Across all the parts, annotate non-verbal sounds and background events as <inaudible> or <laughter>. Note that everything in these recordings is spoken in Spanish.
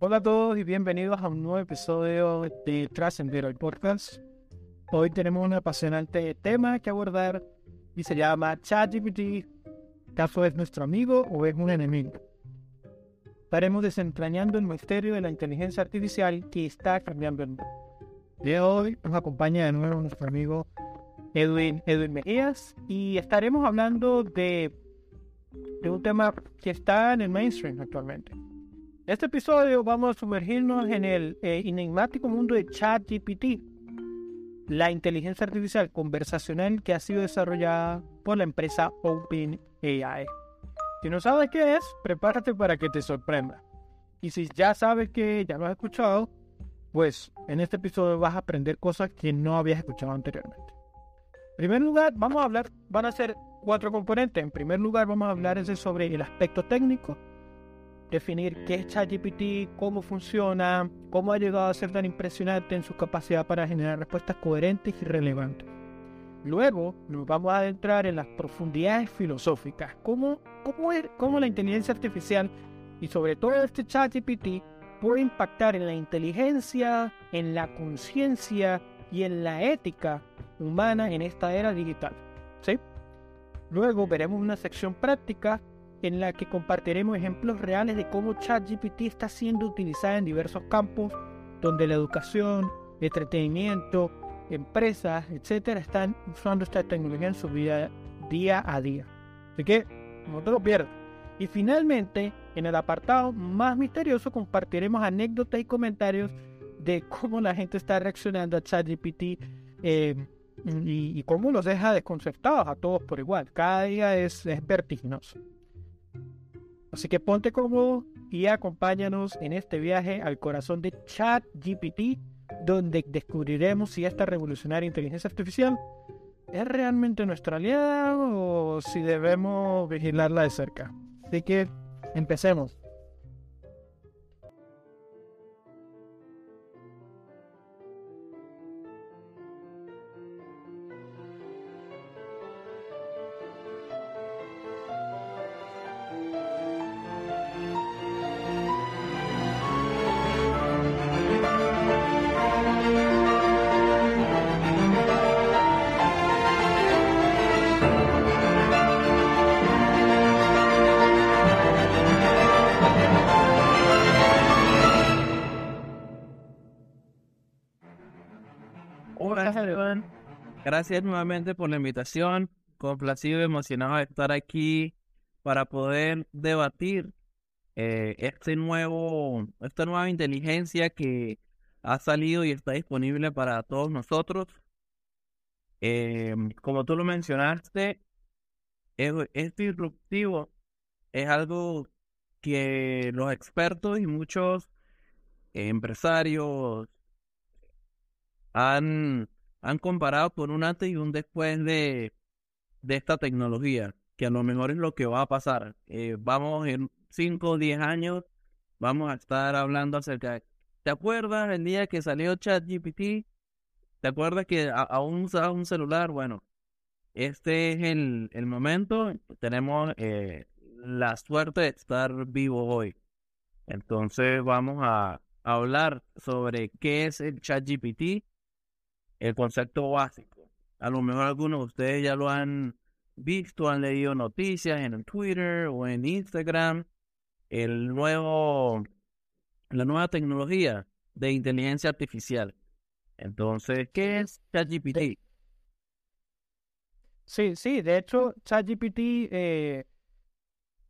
Hola a todos y bienvenidos a un nuevo episodio de Trascendero, el podcast. Hoy tenemos un apasionante tema que abordar y se llama ChatGPT. ¿Caso es nuestro amigo o es un enemigo? Estaremos desentrañando el misterio de la inteligencia artificial que está cambiando el mundo. De hoy nos acompaña de nuevo nuestro amigo Edwin, Edwin Mejías y estaremos hablando de, de un tema que está en el mainstream actualmente en este episodio vamos a sumergirnos en el eh, enigmático mundo de ChatGPT, la inteligencia artificial conversacional que ha sido desarrollada por la empresa OpenAI. Si no sabes qué es, prepárate para que te sorprenda. Y si ya sabes que ya lo has escuchado, pues en este episodio vas a aprender cosas que no habías escuchado anteriormente. En primer lugar, vamos a hablar, van a ser cuatro componentes. En primer lugar, vamos a hablar sobre el aspecto técnico definir qué es ChatGPT, cómo funciona, cómo ha llegado a ser tan impresionante en su capacidad para generar respuestas coherentes y relevantes. Luego nos vamos a adentrar en las profundidades filosóficas, cómo, cómo, cómo la inteligencia artificial y sobre todo este ChatGPT puede impactar en la inteligencia, en la conciencia y en la ética humana en esta era digital. ¿sí? Luego veremos una sección práctica en la que compartiremos ejemplos reales de cómo ChatGPT está siendo utilizada en diversos campos donde la educación, entretenimiento, empresas, etcétera, están usando esta tecnología en su vida día a día. Así que no te lo pierdas. Y finalmente, en el apartado más misterioso, compartiremos anécdotas y comentarios de cómo la gente está reaccionando a ChatGPT eh, y, cómo los deja desconcertados a todos por igual. Cada día es, es vertiginoso. Así que ponte cómodo y acompáñanos en este viaje al corazón de ChatGPT, donde descubriremos si esta revolucionaria inteligencia artificial es realmente nuestra aliada o si debemos vigilarla de cerca. Así que empecemos. Gracias nuevamente por la invitación. Complacido y emocionado de estar aquí para poder debatir eh, este nuevo, esta nueva inteligencia que ha salido y está disponible para todos nosotros. Eh, como tú lo mencionaste, es, es disruptivo. Es algo que los expertos y muchos empresarios han han comparado por un antes y un después de, de esta tecnología, que a lo mejor es lo que va a pasar. Eh, vamos en 5 o 10 años, vamos a estar hablando acerca de... ¿Te acuerdas el día que salió ChatGPT? ¿Te acuerdas que aún usabas un celular? Bueno, este es el, el momento. Tenemos eh, la suerte de estar vivo hoy. Entonces vamos a hablar sobre qué es el ChatGPT el concepto básico. A lo mejor algunos de ustedes ya lo han visto, han leído noticias en Twitter o en Instagram. El nuevo, la nueva tecnología de inteligencia artificial. Entonces, ¿qué es ChatGPT? Sí, sí, de hecho, ChatGPT, eh,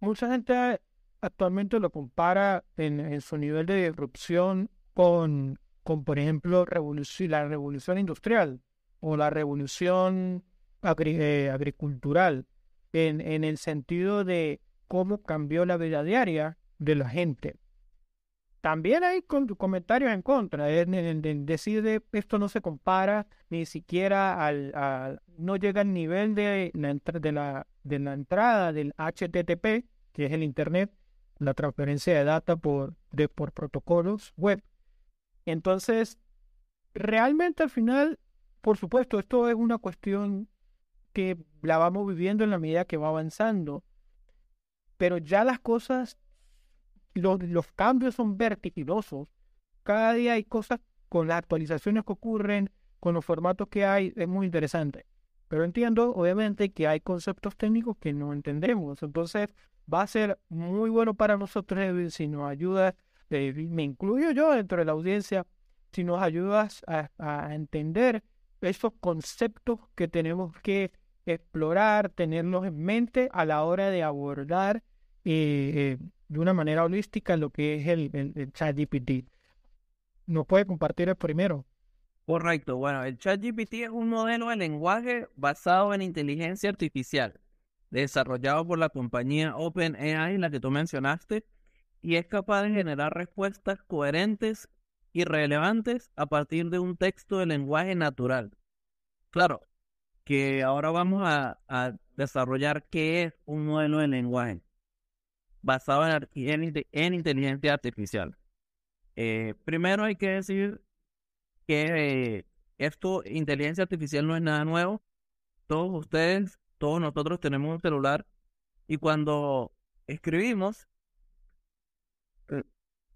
mucha gente actualmente lo compara en, en su nivel de disrupción con con, por ejemplo, la revolución industrial o la revolución eh, agricultural, en, en el sentido de cómo cambió la vida diaria de la gente. También hay comentarios en contra, en, de esto no se compara ni siquiera al, no llega al nivel de la entrada del HTTP, que es el Internet, la transferencia de data por, de, por protocolos web, entonces, realmente al final, por supuesto, esto es una cuestión que la vamos viviendo en la medida que va avanzando, pero ya las cosas los, los cambios son vertiginosos. Cada día hay cosas con las actualizaciones que ocurren, con los formatos que hay, es muy interesante. Pero entiendo, obviamente, que hay conceptos técnicos que no entendemos. Entonces, va a ser muy bueno para nosotros, si nos ayudas, me incluyo yo dentro de la audiencia, si nos ayudas a, entender esos conceptos que tenemos que explorar, tenerlos en mente a la hora de abordar eh, eh, de una manera holística lo que es el, el, el ChatGPT. ¿Nos puede compartir el primero? Correcto. Bueno, el ChatGPT es un modelo de lenguaje basado en inteligencia artificial, desarrollado por la compañía OpenAI, la que tú mencionaste, y es capaz de generar respuestas coherentes y relevantes a partir de un texto de lenguaje natural. Claro, que ahora vamos a, desarrollar qué es un modelo de lenguaje basado en, en, inteligencia artificial. Eh, primero hay que decir que esto, inteligencia artificial no es nada nuevo. Todos ustedes, todos nosotros tenemos un celular y cuando escribimos,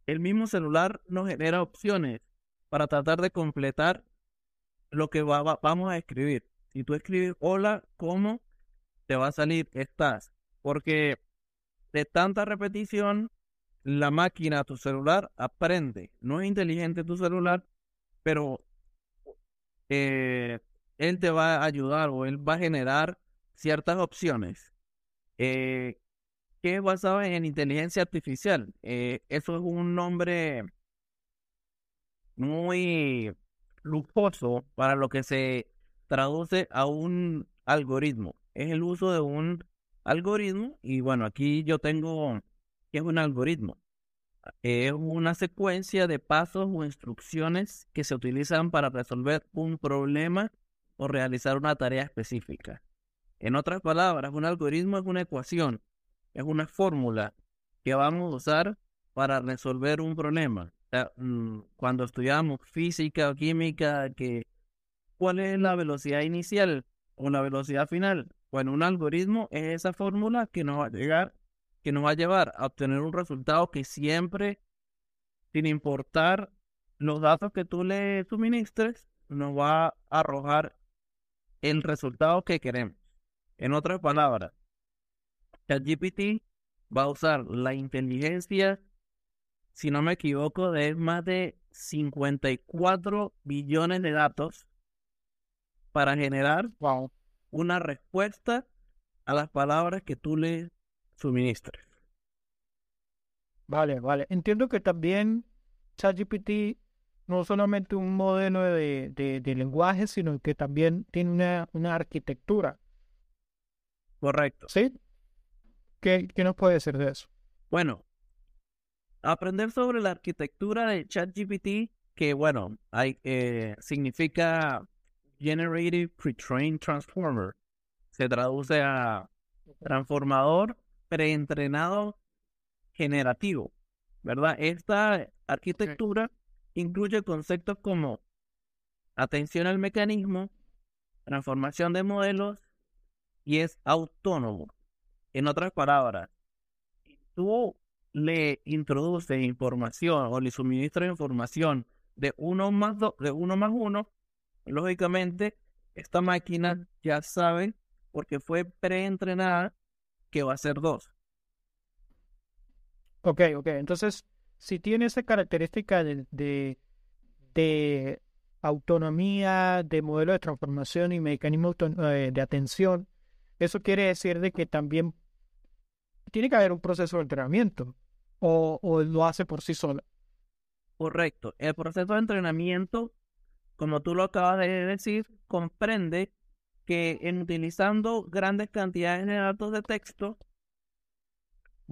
el mismo celular nos genera opciones para tratar de completar lo que vamos a escribir. Si tú escribes hola, ¿cómo? Te va a salir estás. Porque de tanta repetición, la máquina, tu celular, aprende. No es inteligente tu celular, pero eh, él te va a ayudar o él va a generar ciertas opciones eh, que es basado en inteligencia artificial. Eh, eso es un nombre muy lujoso para lo que se traduce a un algoritmo. Es el uso de un algoritmo y bueno, aquí yo tengo que es un algoritmo es una secuencia de pasos o instrucciones que se utilizan para resolver un problema o realizar una tarea específica. En otras palabras, un algoritmo es una ecuación, es una fórmula que vamos a usar para resolver un problema. Mm, cuando estudiamos física o química, que, ¿cuál es la velocidad inicial o la velocidad final? Bueno, un algoritmo es esa fórmula que nos va a llegar que nos va a llevar a obtener un resultado que siempre, sin importar los datos que tú le suministres, nos va a arrojar el resultado que queremos. En otras palabras, ChatGPT va a usar la inteligencia, si no me equivoco, de más de 54 billones de datos para generar una respuesta a las palabras que tú le suministre. Vale, vale. Entiendo que también ChatGPT no solamente un modelo de, de, lenguaje, sino que también tiene una, una arquitectura. Correcto. ¿Sí? ¿Qué, ¿Qué, nos puede decir de eso? Bueno, aprender sobre la arquitectura de ChatGPT, que bueno, hay, eh, significa Generative Pre-trained Transformer. Se traduce a transformador preentrenado generativo, ¿verdad? Esta arquitectura incluye conceptos como atención al mecanismo, transformación de modelos y es autónomo. En otras palabras, tú le introduces información o le suministras información de uno más dos, de uno más uno, lógicamente esta máquina ya sabe porque fue preentrenada que va a ser dos. Ok, ok. Entonces, si tiene esa característica de, de, autonomía, de modelo de transformación y mecanismo eh, de atención, eso quiere decir de que también tiene que haber un proceso de entrenamiento o, lo hace por sí solo. Correcto. El proceso de entrenamiento, como tú lo acabas de decir, comprende que en utilizando grandes cantidades de datos de texto,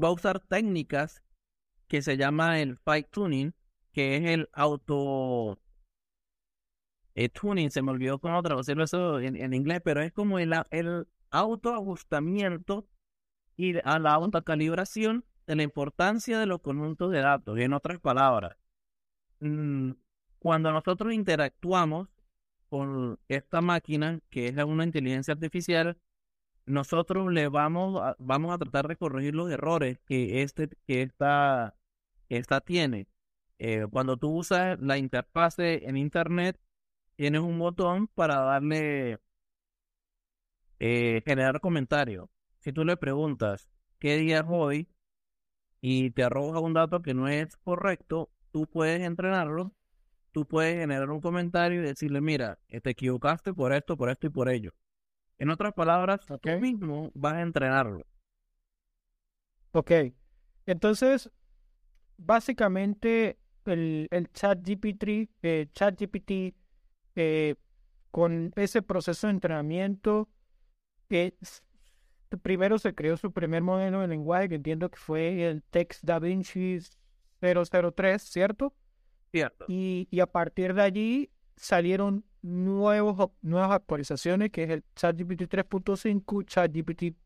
va a usar técnicas que se llama el fine tuning, que es el auto el tuning, se me olvidó cómo traducirlo eso en, inglés, pero es como el, el autoajustamiento y a la autocalibración de la importancia de los conjuntos de datos. En otras palabras, mm, cuando nosotros interactuamos con esta máquina, que es una inteligencia artificial, nosotros le vamos a, vamos a tratar de corregir los errores que, este, que esta esta tiene. Eh, cuando tú usas la interfase en Internet, tienes un botón para darle, eh, generar comentario. Si tú le preguntas qué día es hoy y te arroja un dato que no es correcto, tú puedes entrenarlo, tú puedes generar un comentario y decirle, mira, te equivocaste por esto, por esto y por ello. En otras palabras, tú mismo vas a entrenarlo. Ok. Entonces, básicamente el, el chat GPT, eh, chat GPT eh, con ese proceso de entrenamiento, que primero se creó su primer modelo de lenguaje, que entiendo que fue el Text DaVinci 003, ¿cierto? Cierto. Y, y a partir de allí salieron nuevos, nuevas actualizaciones, que es el ChatGPT 3.5, ChatGPT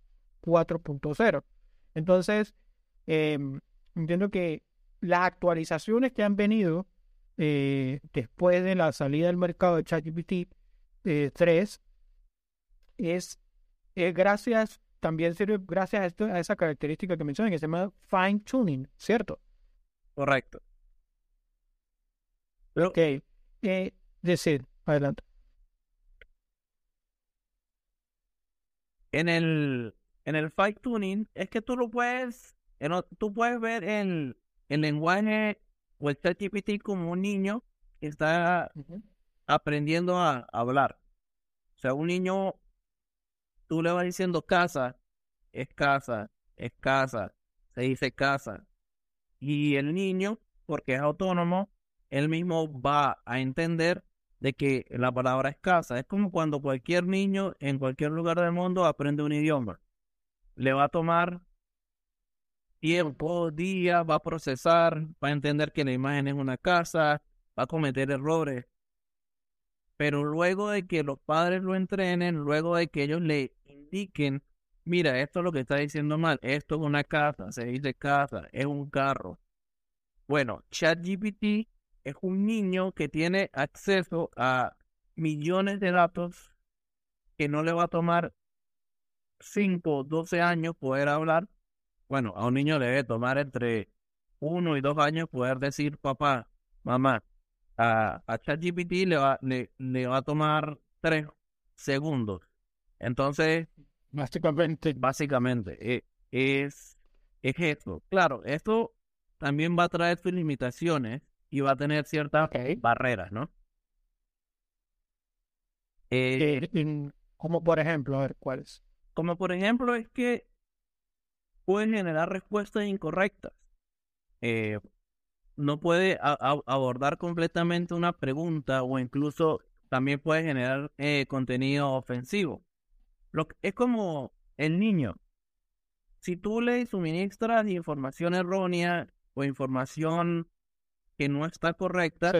4.0. Entonces, em, entiendo que las actualizaciones que han venido eh, después de la salida del mercado de ChatGPT 3 eh, es, gracias, también sirve gracias a, esto, a esa característica que mencioné, que se llama fine tuning, ¿cierto? Correcto. Ok. Eh, decir, adelante. En el, en el fine tuning es que tú lo puedes, tú puedes ver el, el lenguaje o el ChatGPT como un niño que está aprendiendo a hablar. O sea, un niño, tú le vas diciendo casa, es casa, es casa, se dice casa. Y el niño, porque es autónomo, él mismo va a entender de que la palabra es casa. Es como cuando cualquier niño en cualquier lugar del mundo aprende un idioma. Le va a tomar tiempo, día, va a procesar, va a entender que la imagen es una casa, va a cometer errores. Pero luego de que los padres lo entrenen, luego de que ellos le indiquen, mira, esto es lo que está diciendo mal, esto es una casa, se dice casa, es un carro. Bueno, ChatGPT es un niño que tiene acceso a millones de datos que no le va a tomar 5 o 12 años poder hablar bueno, a un niño le debe tomar entre uno y dos años poder decir papá, mamá. A, a ChatGPT le va, le, va a tomar tres segundos. Entonces, básicamente, básicamente eh, es, es esto. Claro, esto también va a traer sus limitaciones y va a tener ciertas barreras, ¿no? Eh, eh, como por ejemplo, a ver, ¿cuáles? Como por ejemplo es que puede generar respuestas incorrectas. No puede abordar completamente una pregunta o incluso también puede generar eh, contenido ofensivo. Lo es como el niño. Si tú le suministras información errónea o información que no está correcta.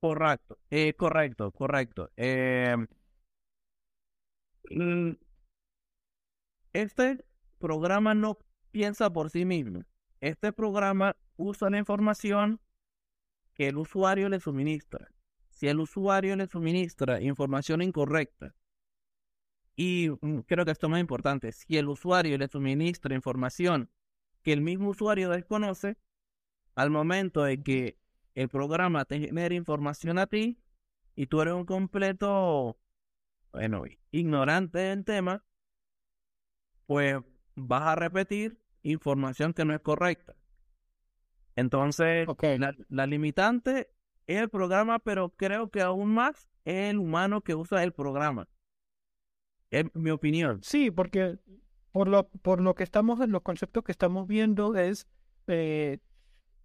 Correcto, eh, correcto, correcto. Eh, este programa no piensa por sí mismo. Este programa usa la información que el usuario le suministra. Si el usuario le suministra información incorrecta, y mm, creo que esto es más importante, si el usuario le suministra información que el mismo usuario desconoce, al momento de que el programa te genere información a ti y tú eres un completo, bueno, ignorante del tema, pues vas a repetir información que no es correcta. Entonces, la, limitante es el programa, pero creo que aún más es el humano que usa el programa. Es mi opinión. Sí, porque por lo, por lo que estamos, en los conceptos que estamos viendo es, eh,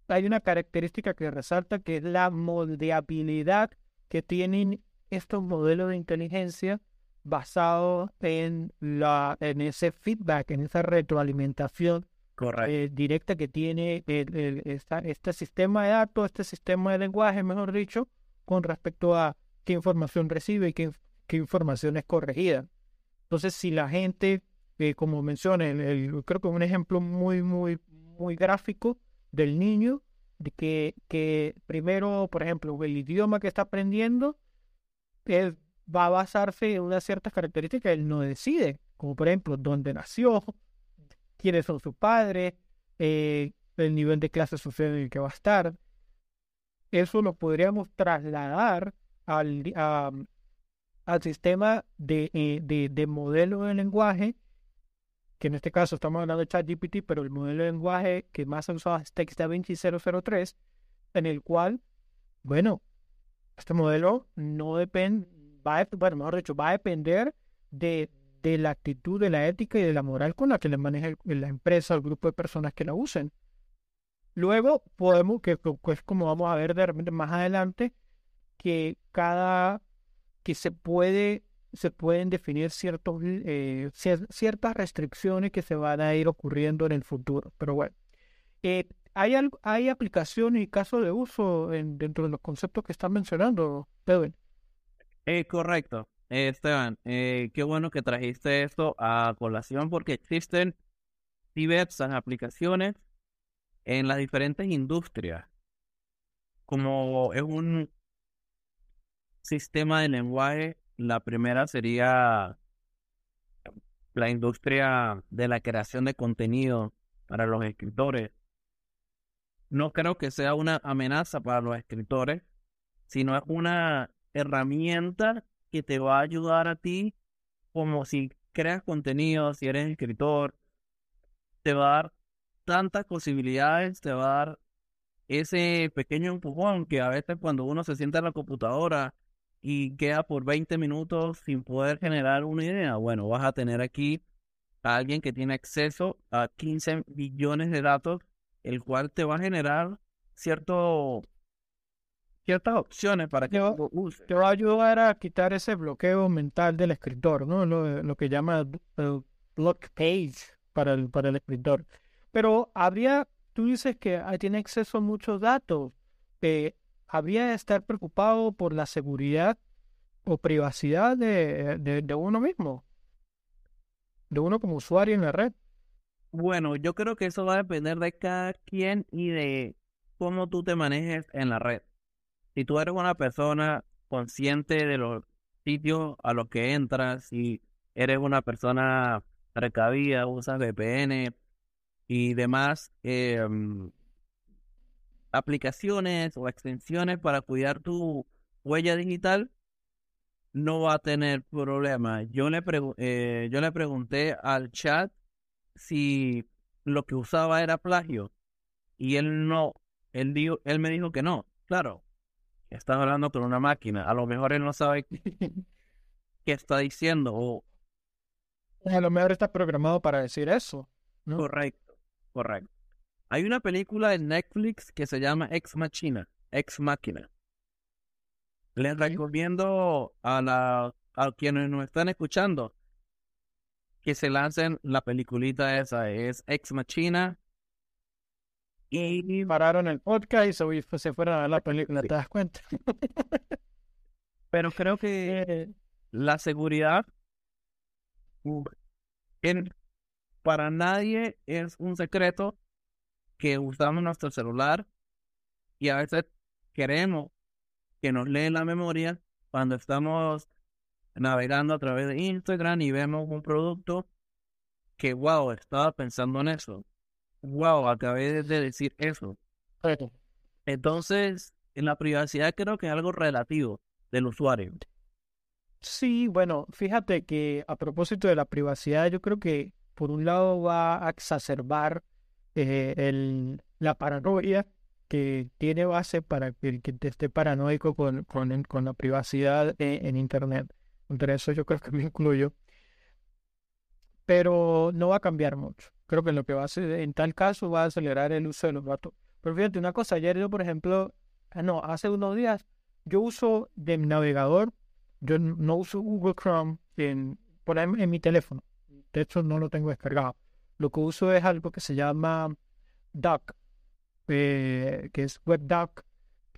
hay una característica que resalta que es la moldeabilidad que tienen estos modelos de inteligencia basado en, la, en ese feedback, en esa retroalimentación eh, directa que tiene este sistema de datos, este sistema de lenguaje, mejor dicho, con respecto a qué información recibe y qué, qué información es corregida. Entonces, si la gente, eh, como mencioné, creo que un ejemplo muy, muy, muy gráfico del niño, de que, que primero, por ejemplo, el idioma que está aprendiendo es va a basarse en unas ciertas características que él no decide, como por ejemplo dónde nació, quiénes son sus padres, eh, el nivel de clase social en el que va a estar. Eso lo podríamos trasladar al, al sistema de, eh, de, de modelo de lenguaje, que en este caso estamos hablando de ChatGPT, pero el modelo de lenguaje que más se usado es TextDaVinci 003, en el cual, bueno, este modelo no depende, bueno, mejor dicho, va a depender de, de la actitud, de la ética y de la moral con la que le maneja la empresa o el grupo de personas que la usen. Luego podemos, que pues como vamos a ver de repente más adelante, que cada, que se puede, se pueden definir ciertos, eh, ciertas restricciones que se van a ir ocurriendo en el futuro. Pero bueno, eh, hay, hay aplicaciones y casos de uso en, dentro de los conceptos que están mencionando, Pedro. Eh, correcto. Esteban, qué bueno que trajiste esto a colación porque existen diversas aplicaciones en las diferentes industrias. Como es un sistema de lenguaje, la primera sería la industria de la creación de contenido para los escritores. No creo que sea una amenaza para los escritores, sino es una herramienta que te va a ayudar a ti como si creas contenido, si eres escritor, te va a dar tantas posibilidades, te va a dar ese pequeño empujón que a veces cuando uno se sienta en la computadora y queda por 20 minutos sin poder generar una idea, bueno, vas a tener aquí a alguien que tiene acceso a 15 billones de datos, el cual te va a generar cierto ciertas opciones para que te, te va a ayudar a quitar ese bloqueo mental del escritor, ¿no? Lo, lo que llama el block page para el, para el escritor. Pero habría, tú dices que tiene acceso a muchos datos. Eh, habría de estar preocupado por la seguridad o privacidad de, de, uno mismo, de uno como usuario en la red. Bueno, yo creo que eso va a depender de cada quien y de cómo tú te manejes en la red. Si tú eres una persona consciente de los sitios a los que entras, si eres una persona recabida, usas VPN, y demás em, aplicaciones o extensiones para cuidar tu huella digital, no va a tener problema. Yo le, eh, yo le pregunté al chat si lo que usaba era plagio y él no, él, dijo, él me dijo que no. Claro, estás hablando con una máquina, a lo mejor él no sabe <laughs> qué está diciendo o... A lo mejor está programado para decir eso. Correcto. Correcto. Hay una película en Netflix que se llama Ex Machina, Ex Máquina. Les recomiendo a, la, a quienes nos están escuchando que se lancen la peliculita esa, es Ex Machina. Y pararon el podcast y se, se fueron a ver la película, ¿te das cuenta? <laughs> Pero creo que eh. la seguridad en, para nadie es un secreto que usamos nuestro celular y a veces queremos que nos leen la memoria cuando estamos navegando a través de Instagram y vemos un producto que, wow, estaba pensando en eso. Wow, acabé de decir eso. Entonces, en la privacidad creo que es algo relativo del usuario. Sí, bueno, fíjate que a propósito de la privacidad, yo creo que por un lado va a exacerbar eh, el, la paranoia que tiene base para que el que esté paranoico con, con, con la privacidad en, Internet. Entre eso yo creo que me incluyo. Pero no va a cambiar mucho. Creo que lo que va a hacer, en tal caso, va a acelerar el uso de los datos. Pero fíjate, una cosa, ayer yo, por ejemplo, ah, no, hace unos días, yo uso de mi navegador, yo no uso Google Chrome en, por en mi teléfono. De hecho, no lo tengo descargado. Lo que uso es algo que se llama Duck, eh, que es WebDuck,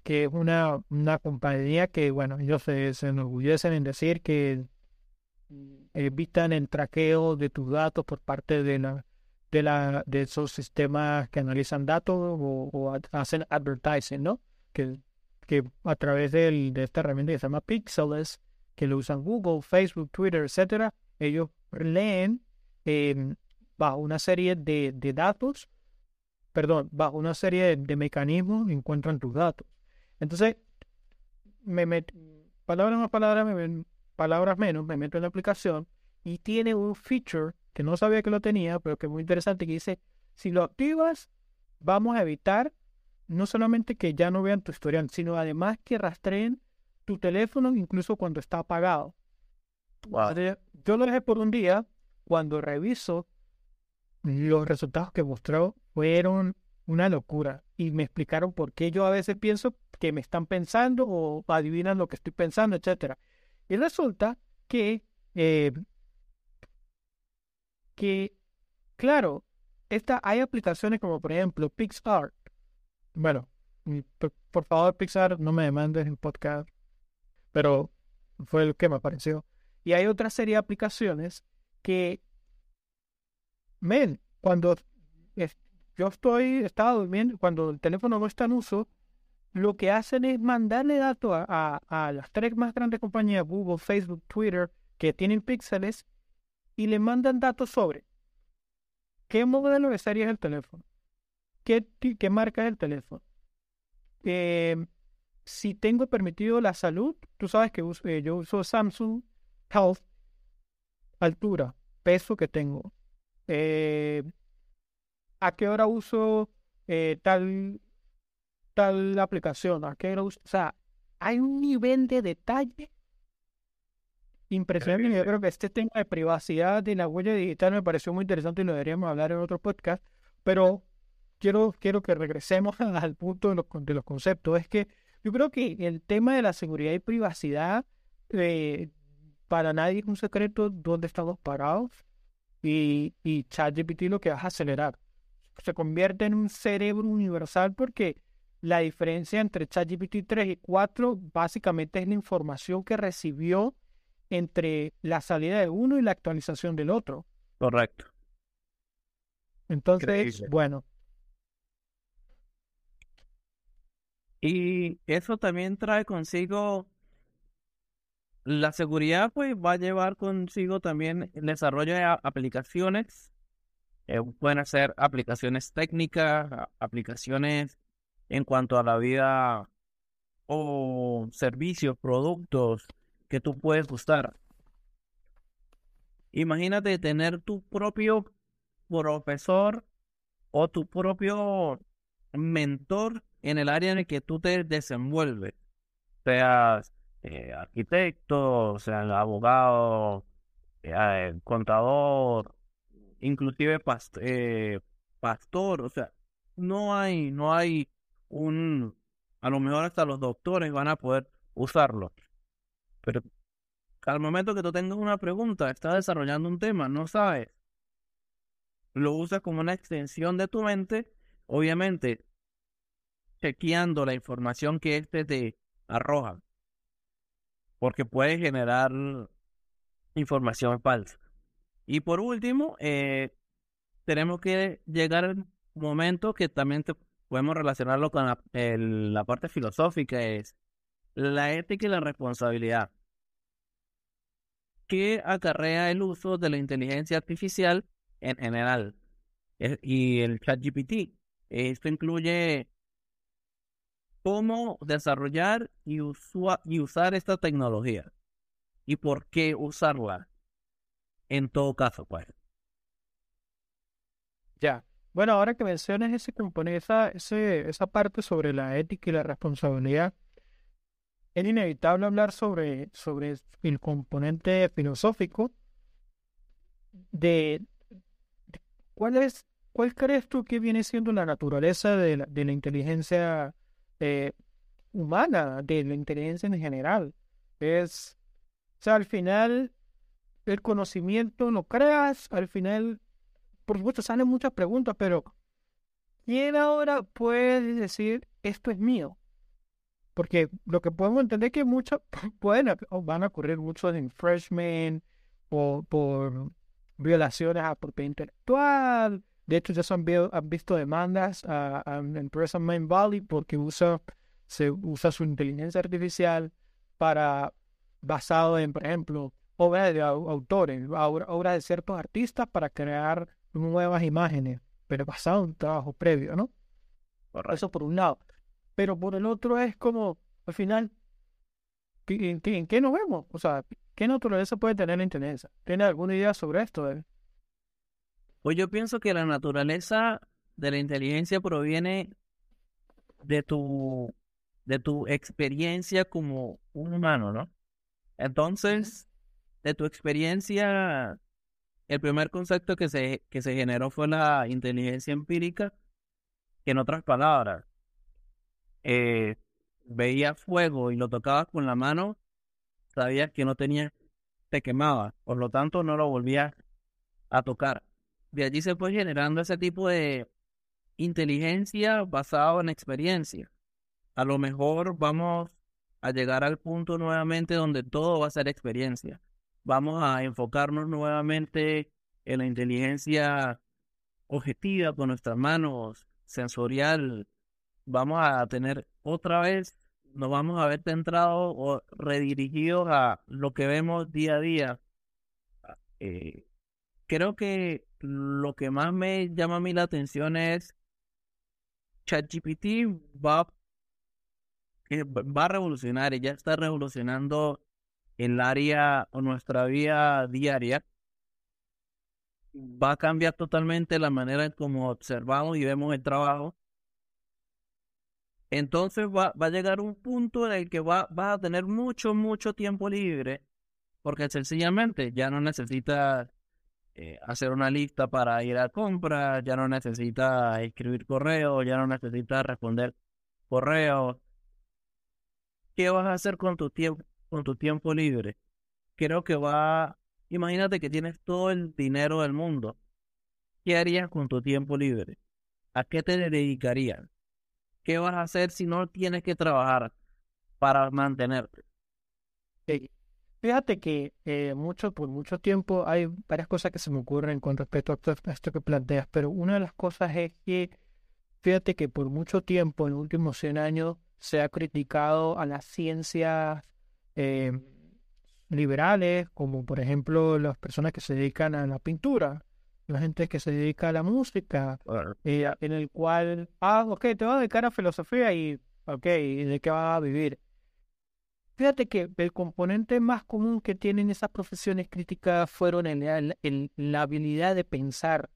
que es una, una compañía que, bueno, ellos se, se enorgullecen en decir que evitan el traqueo de tus datos por parte de la de la de esos sistemas que analizan datos o, hacen advertising, ¿no? Que, que a través de esta herramienta que se llama Pixels, que lo usan Google, Facebook, Twitter, etcétera, ellos leen bajo una serie de, de datos perdón, bajo una serie de, mecanismos encuentran tus datos. Entonces, me met, palabras más palabras, me, palabras menos, me meto en la aplicación y tiene un feature que no sabía que lo tenía, pero que es muy interesante, que dice, si lo activas, vamos a evitar no solamente que ya no vean tu historial, sino además que rastreen tu teléfono incluso cuando está apagado. Yo lo dejé por un día, cuando reviso los resultados que mostró fueron una locura y me explicaron por qué yo a veces pienso que me están pensando o adivinan lo que estoy pensando, etcétera. Y resulta que eh, que claro, esta, hay aplicaciones como por ejemplo PixArt. Bueno, por, favor Pixar no me demandes en podcast, pero fue el que me apareció. Y hay otra serie de aplicaciones que, men, cuando yo estoy, estaba durmiendo, cuando el teléfono no está en uso, lo que hacen es mandarle datos a, a, las tres más grandes compañías, Google, Facebook, Twitter, que tienen píxeles, y le mandan datos sobre qué modelo de serie es el teléfono, qué, qué marca es el teléfono, eh, si tengo permitido la salud, tú sabes que eh, yo uso Samsung Health, altura, peso que tengo, eh, a qué hora uso eh, tal, tal aplicación, a qué hora uso, o sea, hay un nivel de detalle impresionante. Yo creo que este tema de privacidad de la huella digital me pareció muy interesante y lo deberíamos hablar en otro podcast, pero quiero, quiero que regresemos <laughs> al punto de los, de los conceptos. Es que yo creo que el tema de la seguridad y privacidad eh, para nadie es un secreto dónde estamos parados y, y ChatGPT lo que va a acelerar. Se convierte en un cerebro universal porque la diferencia entre ChatGPT 3 y 4 básicamente es la información que recibió entre la salida de uno y la actualización del otro. Correcto. Entonces, bueno. Y eso también trae consigo la seguridad, pues va a llevar consigo también el desarrollo de aplicaciones. Eh, pueden ser aplicaciones técnicas, aplicaciones en cuanto a la vida o servicios, productos, que tú puedes gustar. Imagínate tener tu propio profesor o tu propio mentor en el área en el que tú te desenvuelves. Seas eh, arquitecto, seas abogado, contador, inclusive eh, pastor. O sea, no hay, no hay un, a lo mejor hasta los doctores van a poder usarlo. Pero al momento que tú tengas una pregunta, estás desarrollando un tema, no sabes, lo usas como una extensión de tu mente, obviamente chequeando la información que éste te arroja, porque puede generar información falsa. Y por último, eh, tenemos que llegar al momento que también podemos relacionarlo con la, la parte filosófica, es la ética y la responsabilidad. ¿Qué acarrea el uso de la inteligencia artificial en general y el ChatGPT. Esto incluye cómo desarrollar y, y usar esta tecnología y por qué usarla en todo caso, pues. Ya. Bueno, ahora que mencionas ese componente, esa, esa parte sobre la ética y la responsabilidad, es inevitable hablar sobre, sobre el componente filosófico de, cuál es cuál crees tú que viene siendo la naturaleza de la, de la inteligencia eh, humana, de la inteligencia en general. Es, o sea, al final el conocimiento lo creas, al final, por supuesto, salen muchas preguntas, pero ¿quién ahora puede decir esto es mío? Porque lo que podemos entender es que muchas <laughs> pueden van a ocurrir muchos infringements por, por violaciones a propiedad intelectual. De hecho, ya se han, visto demandas a, a empresa Main Valley porque usa, se usa su inteligencia artificial para, basado en, por ejemplo, obras de autores, obras de ciertos artistas para crear nuevas imágenes pero basado en un trabajo previo, ¿no? Eso por un lado. Pero por el otro es como, al final, ¿en qué, nos vemos? O sea, ¿qué naturaleza puede tener la inteligencia? ¿Tiene alguna idea sobre esto? Pues yo pienso que la naturaleza de la inteligencia proviene de tu, de tu experiencia como un humano, ¿no? Entonces, de tu experiencia, el primer concepto que se, que se generó fue la inteligencia empírica, que en otras palabras, eh, veías fuego y lo tocabas con la mano, sabías que no tenía, te quemaba, por lo tanto no lo volvías a tocar. De allí se fue generando ese tipo de inteligencia basado en experiencia. A lo mejor vamos a llegar al punto nuevamente donde todo va a ser experiencia. Vamos a enfocarnos nuevamente en la inteligencia objetiva con nuestras manos, sensorial. Vamos a tener otra vez, nos vamos a ver centrados o redirigidos a lo que vemos día a día. Eh, creo que lo que más me llama a mí la atención es ChatGPT va, eh, va a revolucionar y ya está revolucionando el área o nuestra vida diaria. Va a cambiar totalmente la manera en cómo observamos y vemos el trabajo. Entonces va, va a llegar un punto en el que va, va a tener mucho, mucho tiempo libre, porque sencillamente ya no necesita eh, hacer una lista para ir a compra, ya no necesita escribir correo, ya no necesita responder correo. ¿Qué vas a hacer con tu tiempo, con tu tiempo libre? Creo que va, imagínate que tienes todo el dinero del mundo. ¿Qué harías con tu tiempo libre? ¿A qué te dedicarías? ¿Qué vas a hacer si no tienes que trabajar para mantenerte? Fíjate que eh, mucho, por mucho tiempo hay varias cosas que se me ocurren con respecto a esto, que planteas, pero una de las cosas es que, fíjate que por mucho tiempo, en los últimos 100 años, se ha criticado a las ciencias eh, liberales, como por ejemplo las personas que se dedican a la pintura, la gente que se dedica a la música, eh, en el cual, ah, ok, te vas a dedicar a filosofía y, ok, ¿de qué vas a vivir? Fíjate que el componente más común que tienen esas profesiones críticas fueron en la, habilidad de pensar,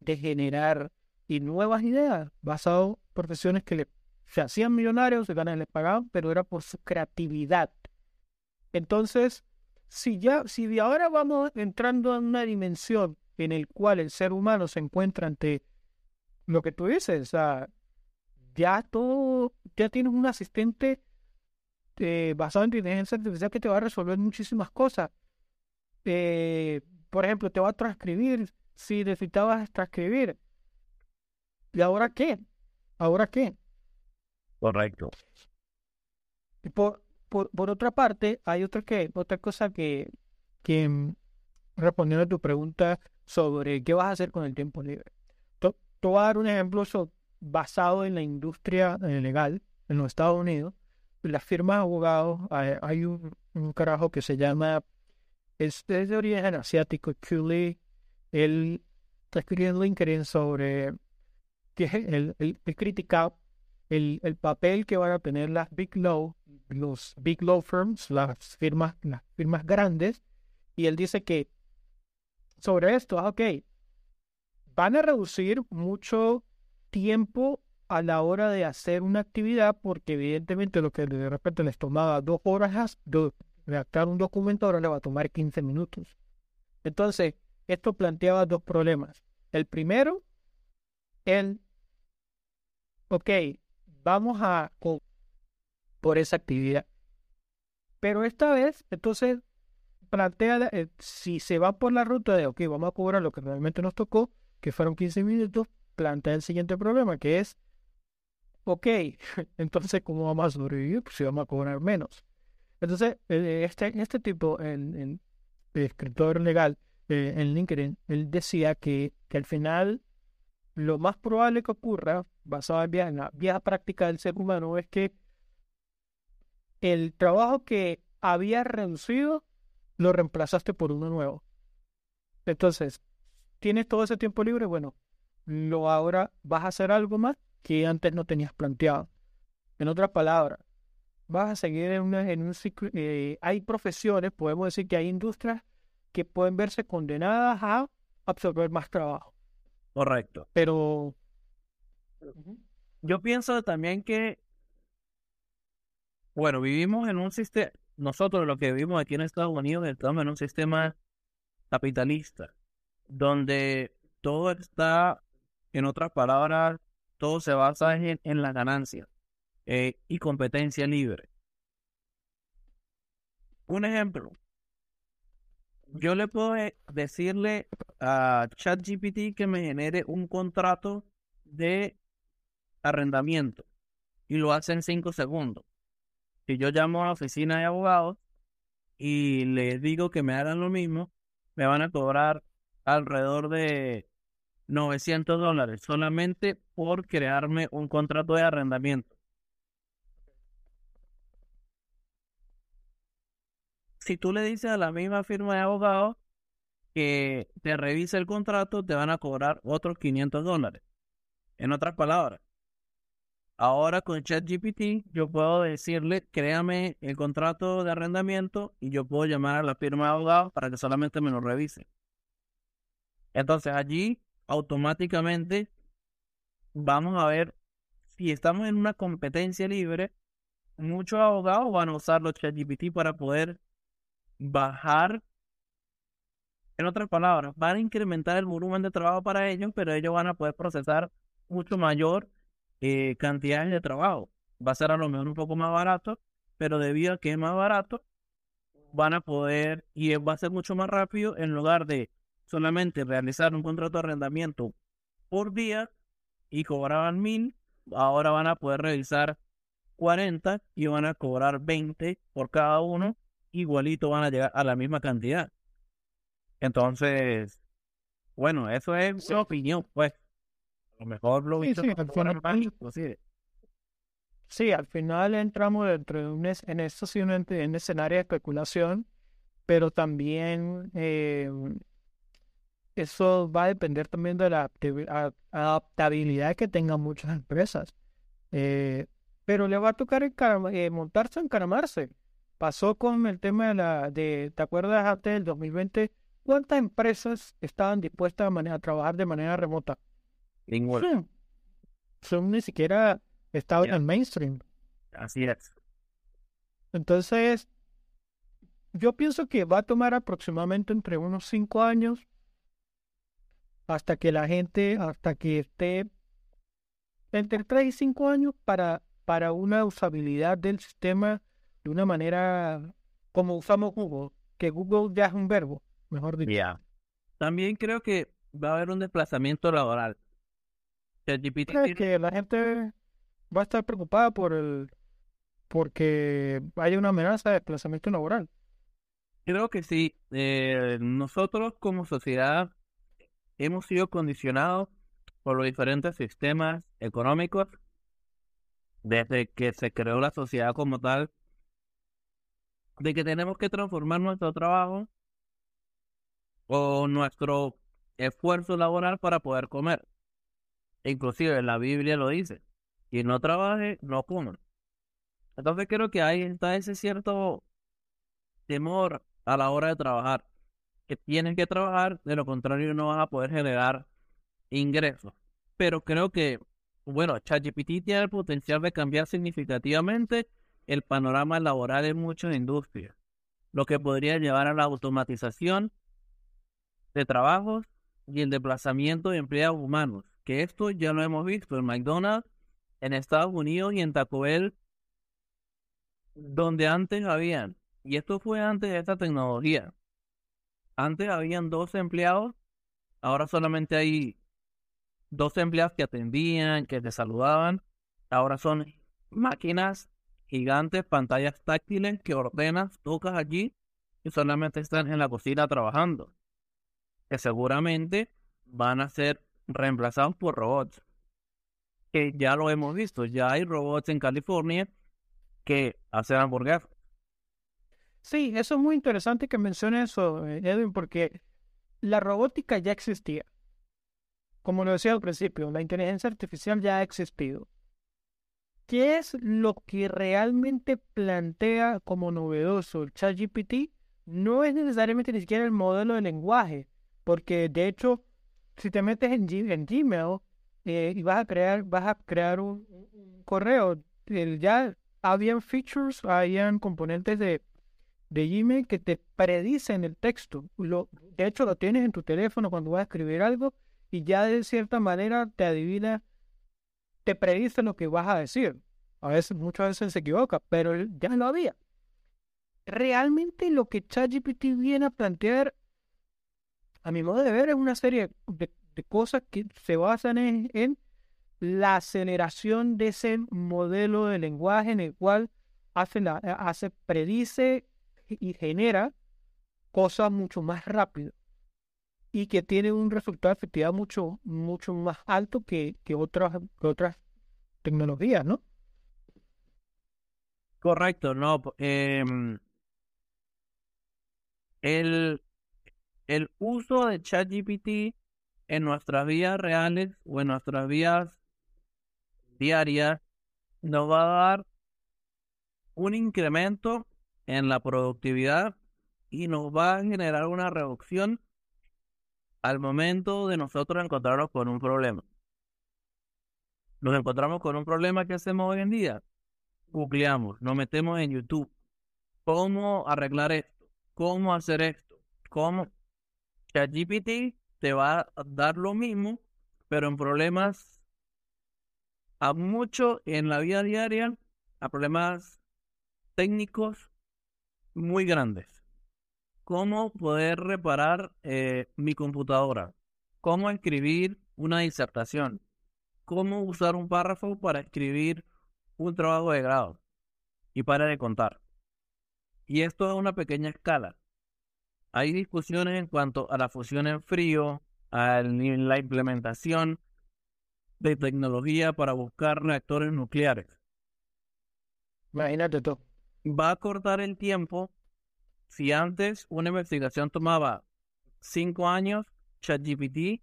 de generar y nuevas ideas, basado en profesiones que se hacían millonarios, se ganan, les pagaban, pero era por su creatividad. Entonces, si ya, si de ahora vamos entrando en una dimensión en el cual el ser humano se encuentra ante lo que tú dices, o sea, ya todo, ya tienes un asistente eh, basado en inteligencia artificial que te va a resolver muchísimas cosas. Eh, por ejemplo, te va a transcribir si necesitabas transcribir. ¿Y ahora qué? ¿Ahora qué? Correcto. Y por, por, por otra parte, hay otra, que, otra cosa que, que, mm, respondiendo a tu pregunta sobre qué vas a hacer con el tiempo libre. Te, voy a dar un ejemplo basado en la industria eh, legal en los Estados Unidos la firma de abogados, hay, un, carajo que se llama, es, de origen asiático, Cooley, él está escribiendo en LinkedIn sobre que el, el, el el, papel que van a tener las big law, los big law firms, las firmas, las firmas grandes, y él dice que sobre esto, ah, ok, van a reducir mucho tiempo a la hora de hacer una actividad, porque evidentemente lo que de repente les tomaba dos horas de redactar un documento, ahora le va a tomar 15 minutos. Entonces, esto planteaba dos problemas. El primero, el, ok, vamos a por esa actividad. Pero esta vez, entonces, plantea, eh, si se va por la ruta de, ok, vamos a cobrar lo que realmente nos tocó, que fueron 15 minutos, plantea el siguiente problema, que es ok, <laughs> entonces ¿cómo vamos a sobrevivir? Pues si vamos a cobrar menos. Entonces, eh, este, este tipo, el, escritor legal eh, en LinkedIn, él decía que, que al final lo más probable que ocurra, basado en la vieja práctica del ser humano, es que el trabajo que había reducido lo reemplazaste por uno nuevo. Entonces, tienes todo ese tiempo libre, bueno, lo ahora vas a hacer algo más que antes no tenías planteado. En otras palabras, vas a seguir en, una, en un ciclo. eh, hay profesiones, podemos decir que hay industrias que pueden verse condenadas a absorber más trabajo. Correcto. Pero Yo pienso también que, bueno, vivimos en un sistema, nosotros lo que vivimos aquí en Estados Unidos estamos en un sistema capitalista, donde todo está, en otras palabras, todo se basa en, en la ganancia eh, y competencia libre. Un ejemplo, yo le puedo eh, decirle a ChatGPT que me genere un contrato de arrendamiento y lo hace en cinco segundos. Si yo llamo a la oficina de abogados y les digo que me hagan lo mismo, me van a cobrar alrededor de 900 dólares solamente por crearme un contrato de arrendamiento. Si tú le dices a la misma firma de abogados que te revise el contrato, te van a cobrar otros 500 dólares. En otras palabras, ahora con ChatGPT yo puedo decirle, créame el contrato de arrendamiento y yo puedo llamar a la firma de abogados para que solamente me lo revise. Entonces allí automáticamente vamos a ver si estamos en una competencia libre, muchos abogados van a usar los ChatGPT para poder bajar en otras palabras, van a incrementar el volumen de trabajo para ellos, pero ellos van a poder procesar mucho mayor eh, cantidad de trabajo. Va a ser a lo mejor un poco más barato, pero debido a que es más barato, van a poder y va a ser mucho más rápido en lugar de solamente realizar un contrato de arrendamiento por día y cobraban mil, ahora van a poder realizar 40 y van a cobrar 20 por cada uno, igualito van a llegar a la misma cantidad. Entonces, bueno, eso es Sí. mi opinión, pues. Lo mejor lo Sí, sí, al final- sí. sí, al final entramos dentro de un, es- en esto sí, un, en escenario de especulación, pero también eh, eso va a depender también de la adaptabilidad que tengan muchas empresas. Eh, pero le va a tocar encara- eh, montarse, encaramarse. Pasó con el tema de la, de, ¿te acuerdas antes del 2020? ¿Cuántas empresas estaban dispuestas a, a trabajar de manera remota? Ninguna. Hmm. Zoom ni siquiera estaba en Ya. el mainstream. Así es. Entonces, yo pienso que va a tomar aproximadamente entre unos cinco años hasta que la gente, hasta que esté entre tres y cinco años para, para una usabilidad del sistema de una manera como usamos Google, que Google ya es un verbo, mejor dicho. También creo que va a haber un desplazamiento laboral. ChatGPT ¿Crees tiene- que la gente va a estar preocupada por el porque haya una amenaza de desplazamiento laboral? Creo que sí. Eh, nosotros como sociedad hemos sido condicionados por los diferentes sistemas económicos desde que se creó la sociedad como tal, de que tenemos que transformar nuestro trabajo o nuestro esfuerzo laboral para poder comer. Inclusive la Biblia lo dice. Quien no trabaje, no come. Entonces creo que ahí está ese cierto temor a la hora de trabajar, que tienen que trabajar, de lo contrario no van a poder generar ingresos. Pero creo que, bueno, ChatGPT tiene el potencial de cambiar significativamente el panorama laboral en muchas industrias, lo que podría llevar a la automatización de trabajos y el desplazamiento de empleados humanos, que esto ya lo hemos visto en McDonald's, en Estados Unidos y en Taco Bell, donde antes habían, y esto fue antes de esta tecnología, antes habían 12 empleados, ahora solamente hay 12 empleados que atendían, que te saludaban, ahora son máquinas gigantes, pantallas táctiles que ordenas, tocas allí y solamente están en la cocina trabajando, que seguramente van a ser reemplazados por robots, que ya lo hemos visto, ya hay robots en California que hacen hamburguesas. Sí, eso es muy interesante que menciones eso, eh, Edwin, porque la robótica ya existía. como lo decía al principio, la inteligencia artificial ya ha existido. ¿Qué es lo que realmente plantea como novedoso el ChatGPT? No es necesariamente ni siquiera el modelo de lenguaje, porque de hecho, si te metes en, Gmail eh, y vas a crear, vas a crear un, correo, ya habían features, habían componentes de, de Gmail que te predicen el texto. De hecho, lo tienes en tu teléfono cuando vas a escribir algo y ya de cierta manera te adivina, te predice lo que vas a decir. A veces, muchas veces se equivoca, pero ya lo había. Realmente lo que ChatGPT viene a plantear, a mi modo de ver, es una serie de, cosas que se basan en, la aceleración de ese modelo de lenguaje en el cual hace, la, hace predice y genera cosas mucho más rápido y que tiene un resultado de efectividad mucho, mucho más alto que, que, otras, otras tecnologías, ¿no? Correcto, no. Em, el, el uso de ChatGPT en nuestras vías reales o en nuestras vías diarias nos va a dar un incremento en la productividad y nos va a generar una reducción al momento de nosotros encontrarnos con un problema. Nos encontramos con un problema que hacemos hoy en día. Googleamos, nos metemos en YouTube. ¿Cómo arreglar esto? ¿Cómo hacer esto? ¿Cómo? ChatGPT te va a dar lo mismo, pero en problemas a mucho en la vida diaria, a problemas técnicos muy grandes cómo poder reparar eh, mi computadora, cómo escribir una disertación, cómo usar un párrafo para escribir un trabajo de grado y para de contar. Y esto es una pequeña escala. Hay discusiones en cuanto a la fusión en frío, a la implementación de tecnología para buscar reactores nucleares. Imagínate tú. Va a cortar el tiempo si antes una investigación tomaba cinco años, ChatGPT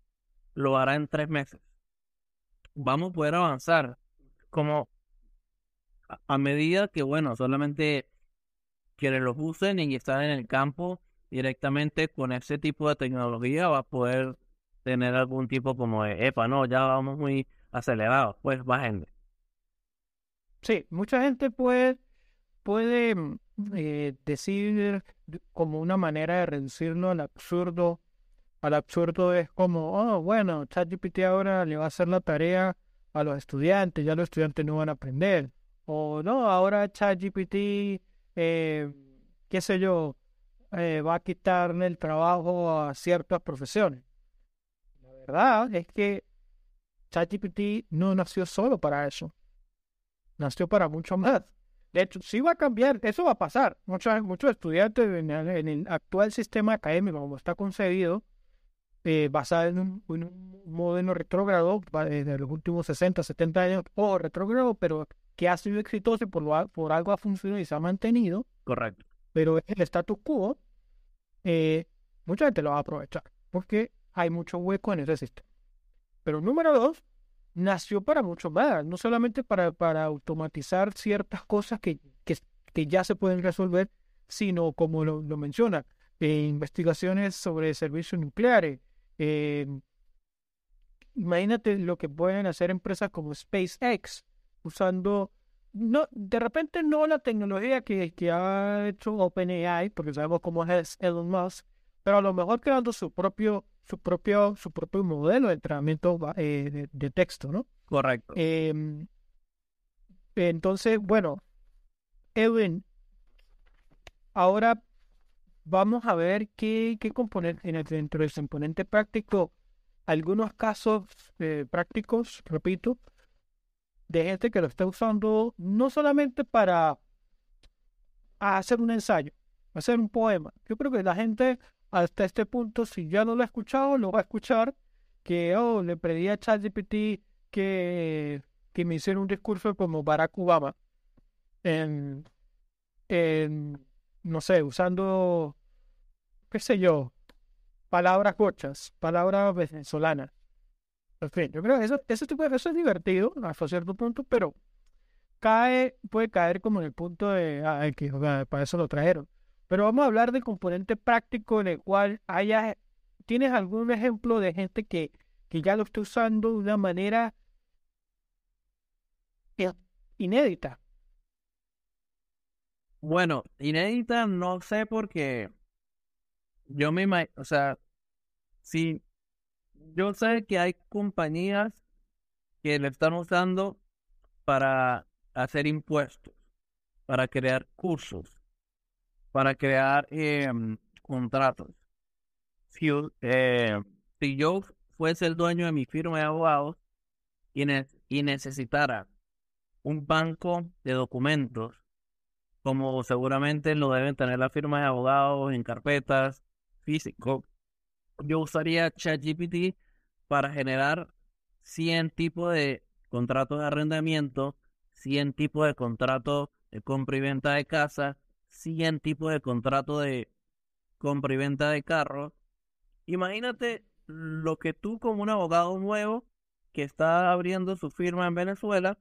lo hará en tres meses. Vamos a poder avanzar como a, medida que, bueno, solamente quienes los usen y están en el campo directamente con ese tipo de tecnología va a poder tener algún tipo como de, epa, no, ya vamos muy acelerados, pues bajen. Sí, mucha gente puede, puede mm, eh, decir como una manera de reducirlo al absurdo. Al absurdo es como, oh, bueno, ChatGPT ahora le va a hacer la tarea a los estudiantes, ya los estudiantes no van a aprender. O no, ahora ChatGPT, eh, qué sé yo, eh, va a quitarle el trabajo a ciertas profesiones. La verdad es que ChatGPT no nació solo para eso. Nació para mucho más. De hecho, sí va a cambiar, eso va a pasar. Muchos, muchos estudiantes en el, actual sistema académico, como está concebido, eh, basado en un, modelo retrógrado de los últimos 60, 70 años, o retrógrado, pero que ha sido exitoso y por, por algo ha funcionado y se ha mantenido. Correcto. Pero el status quo, eh, mucha gente lo va a aprovechar, porque hay mucho hueco en ese sistema. Pero número dos, nació para mucho más, no solamente para, para automatizar ciertas cosas que, que, ya se pueden resolver, sino como lo, menciona, eh, investigaciones sobre servicios nucleares. Eh, imagínate lo que pueden hacer empresas como SpaceX usando, no, de repente no la tecnología que, que ha hecho OpenAI, porque sabemos cómo es Elon Musk, pero a lo mejor creando su propio su propio, su propio modelo de entrenamiento eh, de, texto, ¿no? Correcto. Em, entonces, bueno, Edwin, ahora vamos a ver qué, qué componente, dentro del componente práctico, algunos casos eh, prácticos, repito, de gente que lo está usando no solamente para hacer un ensayo, hacer un poema. Yo creo que la gente hasta este punto, si ya no lo ha escuchado, lo va a escuchar, que oh, le pedí a ChatGPT que, que me hiciera un discurso como Barack Obama, en, en, no sé, usando, qué sé yo, palabras gochas, palabras venezolanas. En fin, yo creo que eso, ese tipo de eso es divertido hasta cierto punto, pero cae, puede caer como en el punto de, que para eso lo trajeron. Pero vamos a hablar del componente práctico en el cual haya, ¿tienes algún ejemplo de gente que, que ya lo está usando de una manera inédita? Bueno, inédita no sé porque yo me imagino, o sea, sí, yo sé que hay compañías que le están usando para hacer impuestos, para crear cursos, para crear em, contratos. Si, eh, si yo fuese el dueño de mi firma de abogados y, y necesitara un banco de documentos, como seguramente lo deben tener las firmas de abogados en carpetas físico, yo usaría ChatGPT para generar 100 tipos de contratos de arrendamiento, 100 tipos de contratos de compra y venta de casa, 100 tipos de contratos de compra y venta de carros. Imagínate lo que tú como un abogado nuevo que está abriendo su firma en Venezuela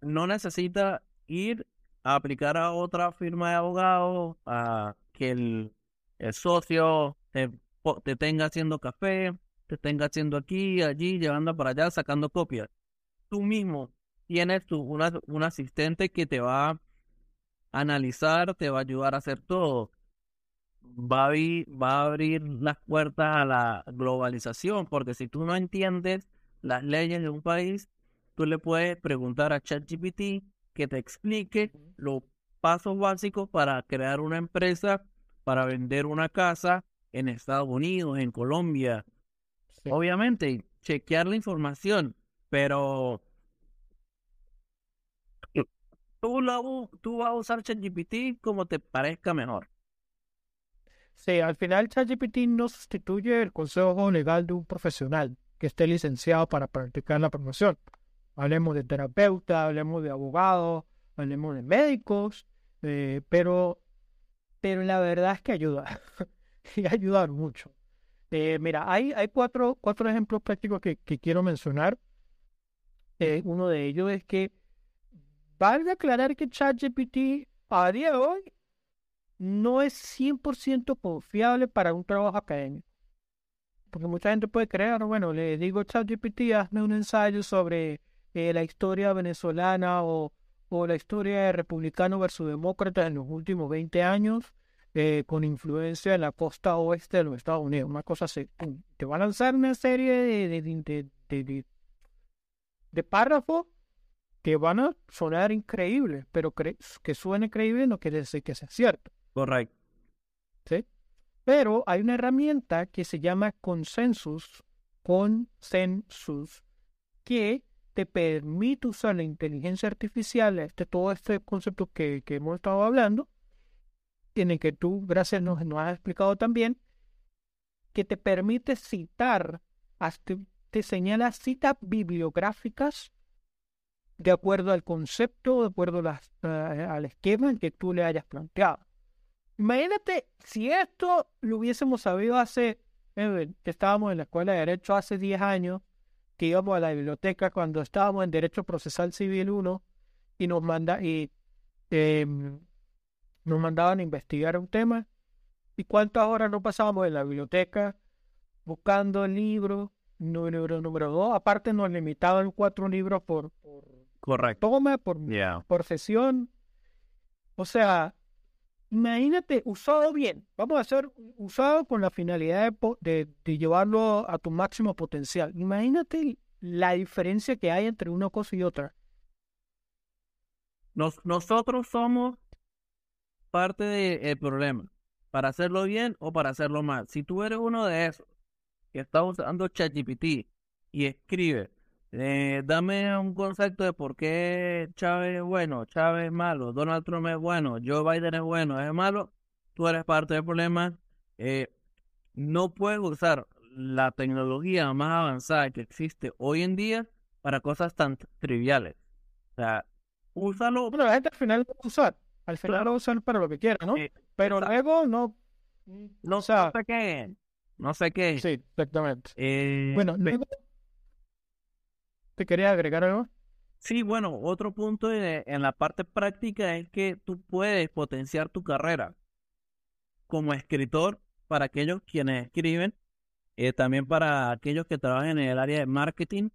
no necesita ir a aplicar a otra firma de abogados, a que el, socio te tenga haciendo café, te tenga haciendo aquí, allí, llevando para allá, sacando copias. Tú mismo tienes tu, una, un asistente que te va a analizar, te va a ayudar a hacer todo. Va a, va a abrir las puertas a la globalización, porque si tú no entiendes las leyes de un país, tú le puedes preguntar a ChatGPT que te explique los pasos básicos para crear una empresa, para vender una casa en Estados Unidos, en Colombia, Obviamente, chequear la información, pero tú, lo, tú vas a usar ChatGPT como te parezca mejor. Sí, al final ChatGPT no sustituye el consejo legal de un profesional que esté licenciado para practicar la promoción. Hablemos de terapeuta, hablemos de abogados, hablemos de médicos, eh, pero, pero la verdad es que ayuda <laughs> <laughs> y ayudar mucho. Eh, mira, hay, hay cuatro, cuatro ejemplos prácticos que, quiero mencionar. Eh, uno de ellos es que vale aclarar que ChatGPT a día de hoy no es 100% confiable para un trabajo académico. Porque mucha gente puede creer, bueno, le digo ChatGPT, hazme un ensayo sobre eh, la historia venezolana o, o la historia de republicano versus demócrata en los últimos 20 años eh, con influencia en la costa oeste de los Estados Unidos. Una cosa así. Te va a lanzar una serie de, de, de, párrafos que van a sonar increíbles, pero que suene creíble no quiere decir que sea cierto. Correcto. ¿Sí? Pero hay una herramienta que se llama consensus, consensus, que te permite usar la inteligencia artificial, este, todo este concepto que, que hemos estado hablando, en el que tú, gracias, nos, nos has explicado también, que te permite citar, te señala citas bibliográficas de acuerdo al concepto, de acuerdo al esquema en que tú le hayas planteado. Imagínate si esto lo hubiésemos sabido hace, eh, que estábamos en la escuela de Derecho hace 10 años, que íbamos a la biblioteca cuando estábamos en Derecho Procesal Civil 1 y nos manda, y em, nos mandaban a investigar un tema. ¿Y cuántas horas no pasábamos en la biblioteca buscando el libro, número, número dos? Aparte nos limitaban cuatro libros por, Correcto. toma, por, por sesión. O sea, imagínate, usado bien. Vamos a hacer usado con la finalidad de, de, llevarlo a tu máximo potencial. Imagínate la diferencia que hay entre una cosa y otra. Nos, nosotros somos parte del problema. Para hacerlo bien o para hacerlo mal. Si tú eres uno de esos que está usando ChatGPT y escribe, eh, dame un concepto de por qué Chávez es bueno, Chávez es malo, Donald Trump es bueno, Joe Biden es bueno, es malo, tú eres parte del problema. Eh, no puedes usar la tecnología más avanzada que existe hoy en día para cosas tan triviales. O sea, úsalo. Bueno, la gente al final lo usar. Al final lo usan para lo que quieran, ¿no? Pero luego no. No, sé qué. No sé qué. Sí, exactamente. Eh, bueno, luego, ¿Te quería agregar algo? Sí, bueno, otro punto en la parte práctica es que tú puedes potenciar tu carrera como escritor para aquellos quienes escriben, eh, también para aquellos que trabajan en el área de marketing,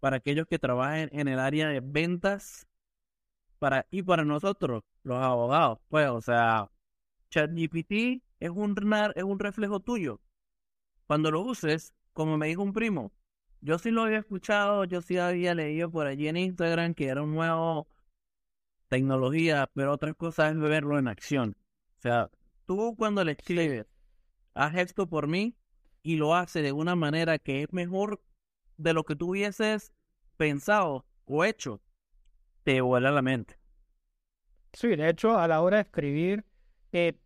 para aquellos que trabajan en el área de ventas, para y para nosotros, los abogados, pues, o sea, ChatGPT es un, es un reflejo tuyo. Cuando lo uses, como me dijo un primo, yo sí lo había escuchado, yo sí había leído por allí en Instagram que era un nuevo tecnología, pero otra cosa es verlo en acción. O sea, tú cuando le escribes, haz esto por mí y lo hace de una manera que es mejor de lo que tú hubieses pensado o hecho, te vuela la mente. Sí, de hecho, a la hora de escribir, eh,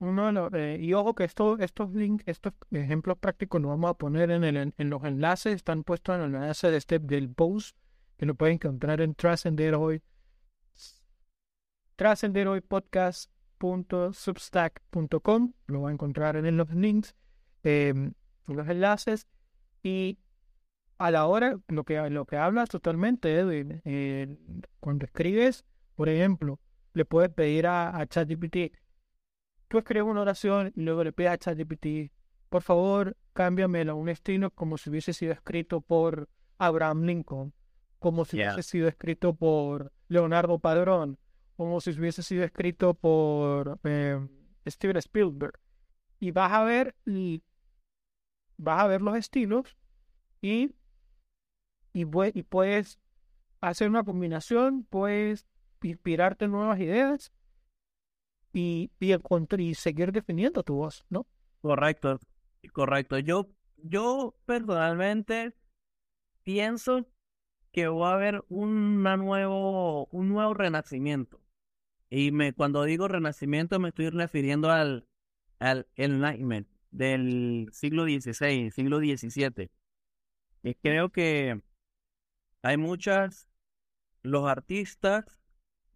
uno eh, y ojo que esto, estos links, estos ejemplos prácticos los vamos a poner en, el, en los enlaces, están puestos en el enlace de este, del post, que lo pueden encontrar en Trascender hoy, trascenderhoypodcast.substack.com, lo va a encontrar en los links, en los enlaces, y a la hora, lo que, lo que hablas totalmente, Edwin, eh, cuando escribes, por ejemplo, le puedes pedir a, a ChatGPT, tú escribes una oración y luego le pides a ChatGPT, por favor, cámbiamelo a un estilo como si hubiese sido escrito por Abraham Lincoln, como si hubiese sido escrito por Leonardo Padrón, como si hubiese sido escrito por em, Steven Spielberg. Y vas a ver y vas a ver los estilos y, y, puedes hacer una combinación, puedes inspirarte en nuevas ideas y, y, y seguir definiendo tu voz, ¿no? Correcto, correcto. Yo, yo personalmente pienso que va a haber una nuevo, un nuevo renacimiento. Y me, cuando digo renacimiento me estoy refiriendo al, al Enlightenment del siglo XVI, siglo XVII. Y creo que hay muchas, los artistas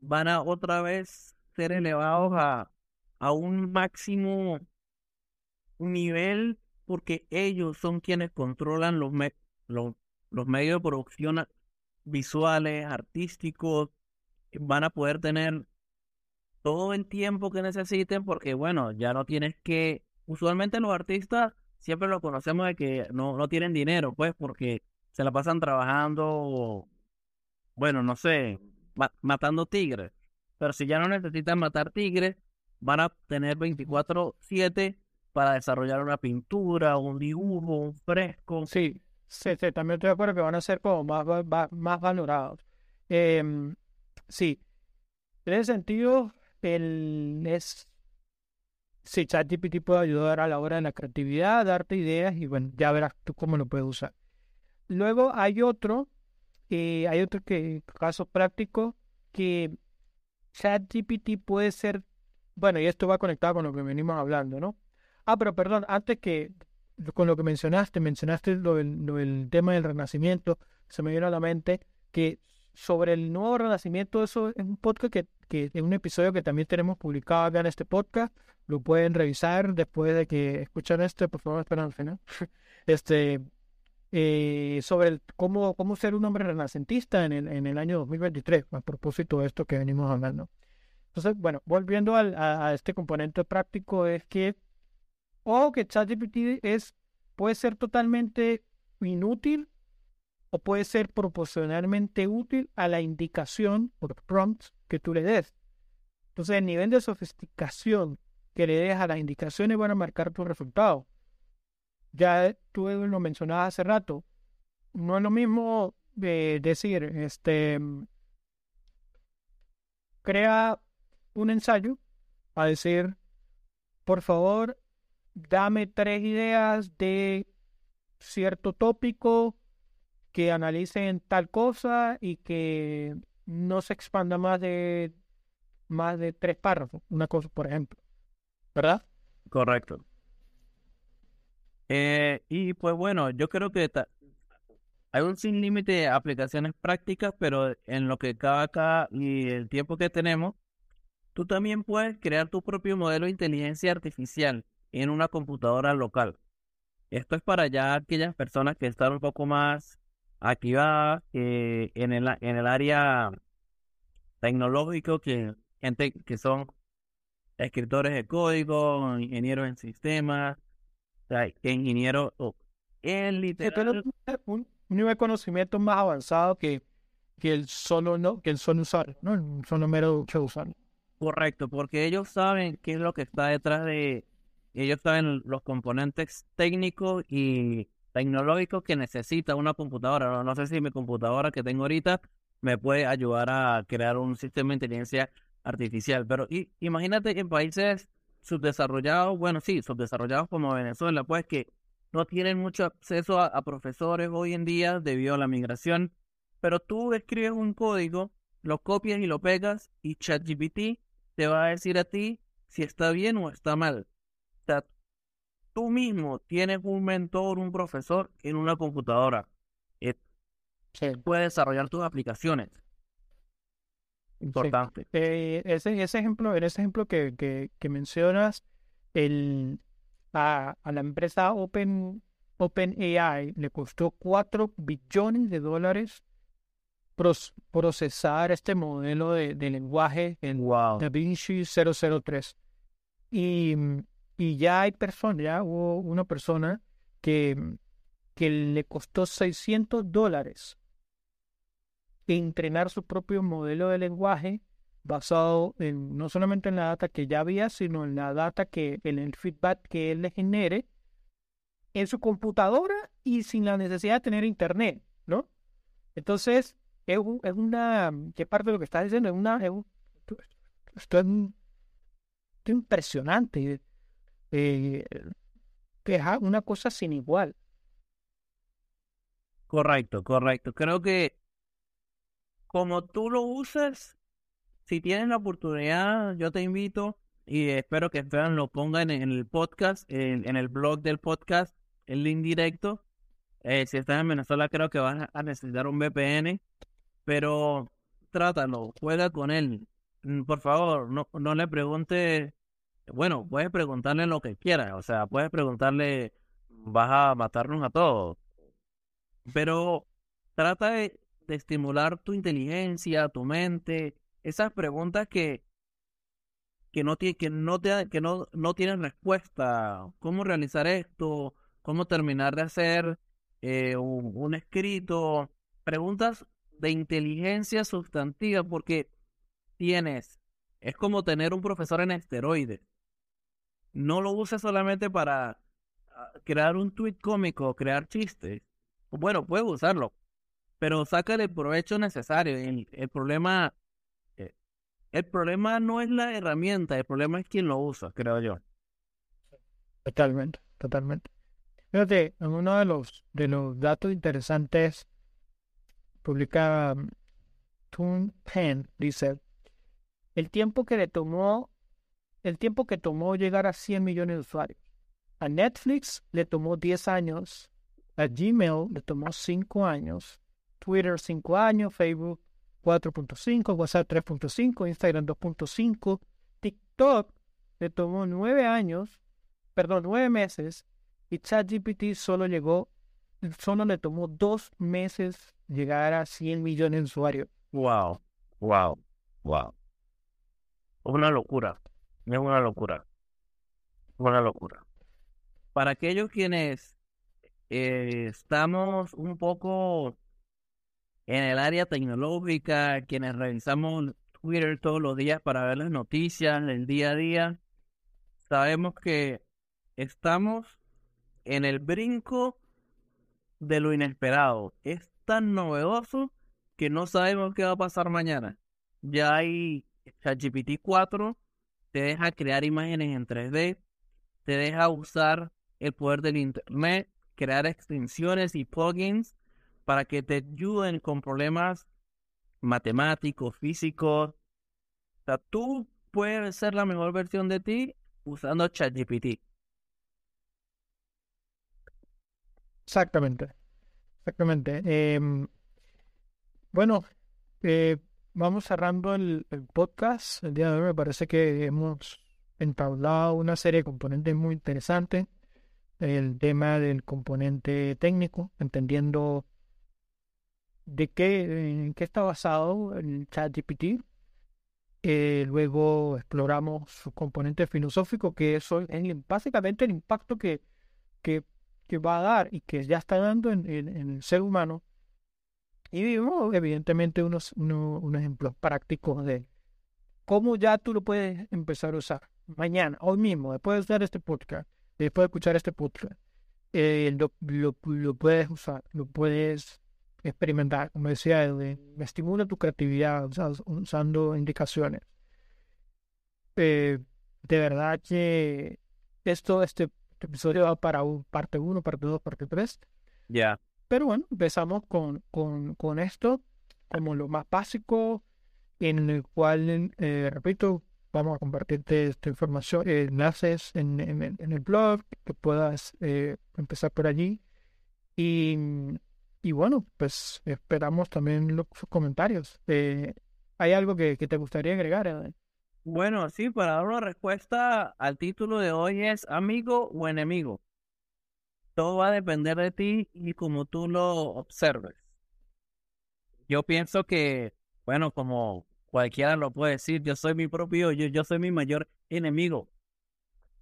van a otra vez ser elevados a, a un máximo nivel porque ellos son quienes controlan los, los, los medios de producción visuales, artísticos, van a poder tener todo el tiempo que necesiten porque, bueno, ya no tienes que... Usualmente los artistas siempre lo conocemos de que no, no tienen dinero, pues, porque se la pasan trabajando, bueno, no sé, matando tigres. Pero si ya no necesitan matar tigres, van a tener 24-7 para desarrollar una pintura, un dibujo, un fresco. Sí, sí, también estoy de acuerdo que van a ser como más, más, valorados. Em, sí, en ese sentido, el, es, sí, ChatGPT puede ayudar a la hora de la creatividad, darte ideas y bueno, ya verás tú cómo lo puedes usar. Luego hay otro, eh, hay otro que, caso práctico, que ChatGPT puede ser, bueno, y esto va conectado con lo que venimos hablando, ¿no? Ah, pero perdón, antes que con lo que mencionaste, mencionaste lo del, tema del renacimiento, se me vino a la mente que sobre el nuevo renacimiento, eso es un podcast que, que es un episodio que también tenemos publicado acá en este podcast, lo pueden revisar después de que escuchan este, por favor, esperen al <laughs> final. Este, eh, sobre cómo, cómo ser un hombre renacentista en el, en el año 2023, a propósito de esto que venimos hablando. Entonces, bueno, volviendo al, a, este componente práctico, es que, o que ChatGPT es, puede ser totalmente inútil o puede ser proporcionalmente útil a la indicación por prompts que tú le des. Entonces, el nivel de sofisticación que le des a las indicaciones van a marcar tu resultado ya tú lo mencionabas hace rato, no es lo mismo de decir, este, crea un ensayo a decir, por favor, dame tres ideas de cierto tópico que analicen tal cosa y que no se expanda más de más de tres párrafos, una cosa, por ejemplo. ¿Verdad? Correcto. Eh, y pues bueno, yo creo que hay un sin límite de aplicaciones prácticas, pero en lo que cabe acá y el tiempo que tenemos, tú también puedes crear tu propio modelo de inteligencia artificial en una computadora local. Esto es para ya aquellas personas que están un poco más va eh, en, el, en el área tecnológico que gente que son escritores de código, ingenieros en sistemas, o sea, que ingenieros en literal. Un, nivel de conocimiento más avanzado que, que el solo no, que el solo usar, ¿no? El solo mero usar. Correcto, porque ellos saben qué es lo que está detrás de, ellos saben los componentes técnicos y tecnológicos que necesita una computadora. No, sé si mi computadora que tengo ahorita me puede ayudar a crear un sistema de inteligencia artificial, pero y, imagínate en países subdesarrollados, bueno, sí, subdesarrollados como Venezuela, pues que no tienen mucho acceso a, profesores hoy en día debido a la migración, pero tú escribes un código, lo copias y lo pegas y ChatGPT te va a decir a ti si está bien o está mal. O sea, tú mismo tienes un mentor, un profesor en una computadora. Eh, puede desarrollar tus aplicaciones. Importante. Eh, ese, ese ejemplo, en ese ejemplo que, que, que mencionas, el, a, a, la empresa Open, OpenAI le costó 4 billones de dólares procesar este modelo de, lenguaje en wow. DaVinci 003. Y, y ya hay personas, ya hubo una persona que, que le costó 600 dólares entrenar su propio modelo de lenguaje basado en, no solamente en la data que ya había, sino en la data que, en el feedback que él le genere en su computadora y sin la necesidad de tener internet, ¿no? Entonces, es, es una, ¿qué parte de lo que estás diciendo? Es una, es esto es, impresionante, eh, es una cosa sin igual. Correcto, correcto. Creo que como tú lo uses, si tienes la oportunidad, yo te invito y espero que Esteban lo ponga en, el podcast, en, el blog del podcast, el link directo. Eh, si estás en Venezuela, creo que vas a necesitar un VPN, pero trátalo, juega con él. Mm, por favor, no, no le pregunte, bueno, puedes preguntarle lo que quieras, o sea, puedes preguntarle, vas a matarnos a todos, pero trata de de estimular tu inteligencia, tu mente, esas preguntas que, que no, que no, te, que no, no tienen respuesta. ¿Cómo realizar esto? ¿Cómo terminar de hacer eh, un, escrito? Preguntas de inteligencia sustantiva porque tienes, es como tener un profesor en esteroides. No lo uses solamente para ah, crear un tweet cómico, crear chistes. Bueno, puedes usarlo, pero saca el provecho necesario. El, el problema eh, el problema no es la herramienta, el problema es quien lo usa, creo yo. Totalmente, totalmente. Fíjate, en uno de los de los datos interesantes publica um, Toon Pen dice el tiempo que le tomó el tiempo que tomó llegar a 100 millones de usuarios. A Netflix le tomó 10 años, a Gmail le tomó 5 años, Twitter 5 años, Facebook 4.5, WhatsApp 3.5, Instagram 2.5, TikTok le tomó 9 años, perdón, 9 meses y ChatGPT solo llegó, solo le tomó 2 meses llegar a 100 millones de usuarios. Wow, wow, wow. Una locura, es una locura, una locura. Para aquellos quienes eh, estamos un poco en el área tecnológica, quienes revisamos Twitter todos los días para ver las noticias del día a día, sabemos que estamos en el brinco de lo inesperado. Es tan novedoso que no sabemos qué va a pasar mañana. Ya hay ChatGPT 4, te deja crear imágenes en 3D, te deja usar el poder del Internet, crear extensiones y plugins para que te ayuden con problemas matemáticos, físicos. O sea, tú puedes ser la mejor versión de ti usando ChatGPT. Exactamente. Exactamente. Em, bueno, eh, vamos cerrando el, el, podcast. El día de hoy me parece que hemos entablado una serie de componentes muy interesantes. El tema del componente técnico, entendiendo de qué, qué está basado el ChatGPT. Eh, luego exploramos su componente filosófico, que es básicamente el impacto que, que, que, va a dar y que ya está dando en, el ser humano. Y vimos, evidentemente, unos, unos ejemplos prácticos de cómo ya tú lo puedes empezar a usar mañana, hoy mismo, después de usar este podcast, después de escuchar este podcast. Eh, lo, lo, lo puedes usar, lo puedes experimentar, como decía me estimula tu creatividad usando indicaciones. Eh, de verdad que esto, este, episodio va para un, parte 1, parte 2, parte 3. Ya. Pero bueno, empezamos con, con, con, esto como lo más básico, en el cual, eh, repito, vamos a compartirte esta información, enlaces en, en, en, el blog, que puedas eh, empezar por allí. Y y bueno, pues esperamos también los comentarios. Eh, ¿Hay algo que, te gustaría agregar? Bueno, sí, para dar una respuesta al título de hoy es amigo o enemigo. Todo va a depender de ti y como tú lo observes. Yo pienso que, bueno, como cualquiera lo puede decir, yo soy mi propio, yo, yo soy mi mayor enemigo.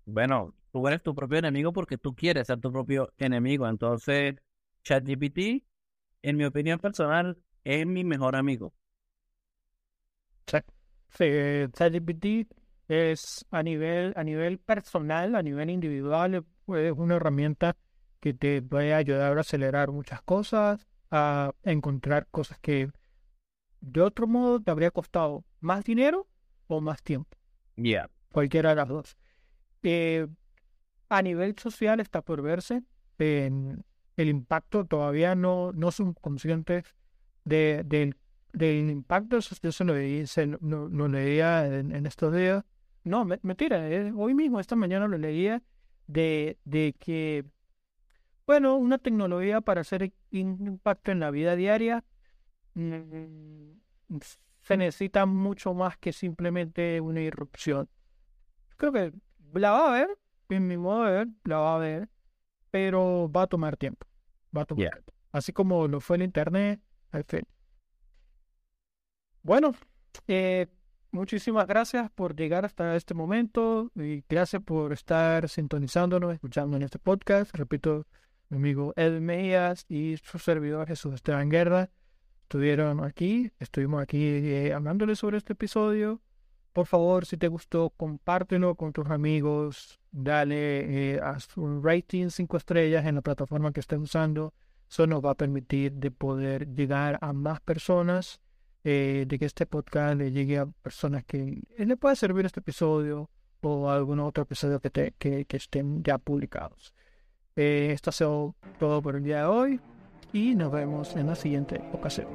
Bueno, tú eres tu propio enemigo porque tú quieres ser tu propio enemigo. Entonces, ChatGPT en mi opinión personal, es mi mejor amigo. Sí, ChatGPT es a nivel, a nivel personal, a nivel individual, es una herramienta que te va a ayudar a acelerar muchas cosas, a encontrar cosas que de otro modo te habría costado más dinero o más tiempo. Ya. Cualquiera de las dos. Eh, a nivel social está por verse. En, el impacto, todavía no, no son conscientes de, del, del impacto. Yo se lo, leí, no, leía en, estos días. No, mentira, eh, hoy mismo, esta mañana lo leía de, de que, bueno, una tecnología para hacer impacto en la vida diaria mm, se necesita mucho más que simplemente una irrupción. Creo que la va a ver, en mi modo de ver, la va a ver, pero va a tomar tiempo. Va a tomar tiempo. Así como lo fue el Internet, al fin. Bueno, eh, muchísimas gracias por llegar hasta este momento y gracias por estar sintonizándonos, escuchando en este podcast. Repito, mi amigo Ed Mejías y su servidor Jesús Esteban Guerra estuvieron aquí, estuvimos aquí eh, hablándoles sobre este episodio. Por favor, si te gustó, compártelo con tus amigos, dale eh, a su rating 5 estrellas en la plataforma que estés usando. Eso nos va a permitir de poder llegar a más personas, eh, de que este podcast le llegue a personas que le pueda servir este episodio o algún otro episodio que, te, que, estén ya publicados. Eh, esto ha sido todo por el día de hoy y nos vemos en la siguiente ocasión.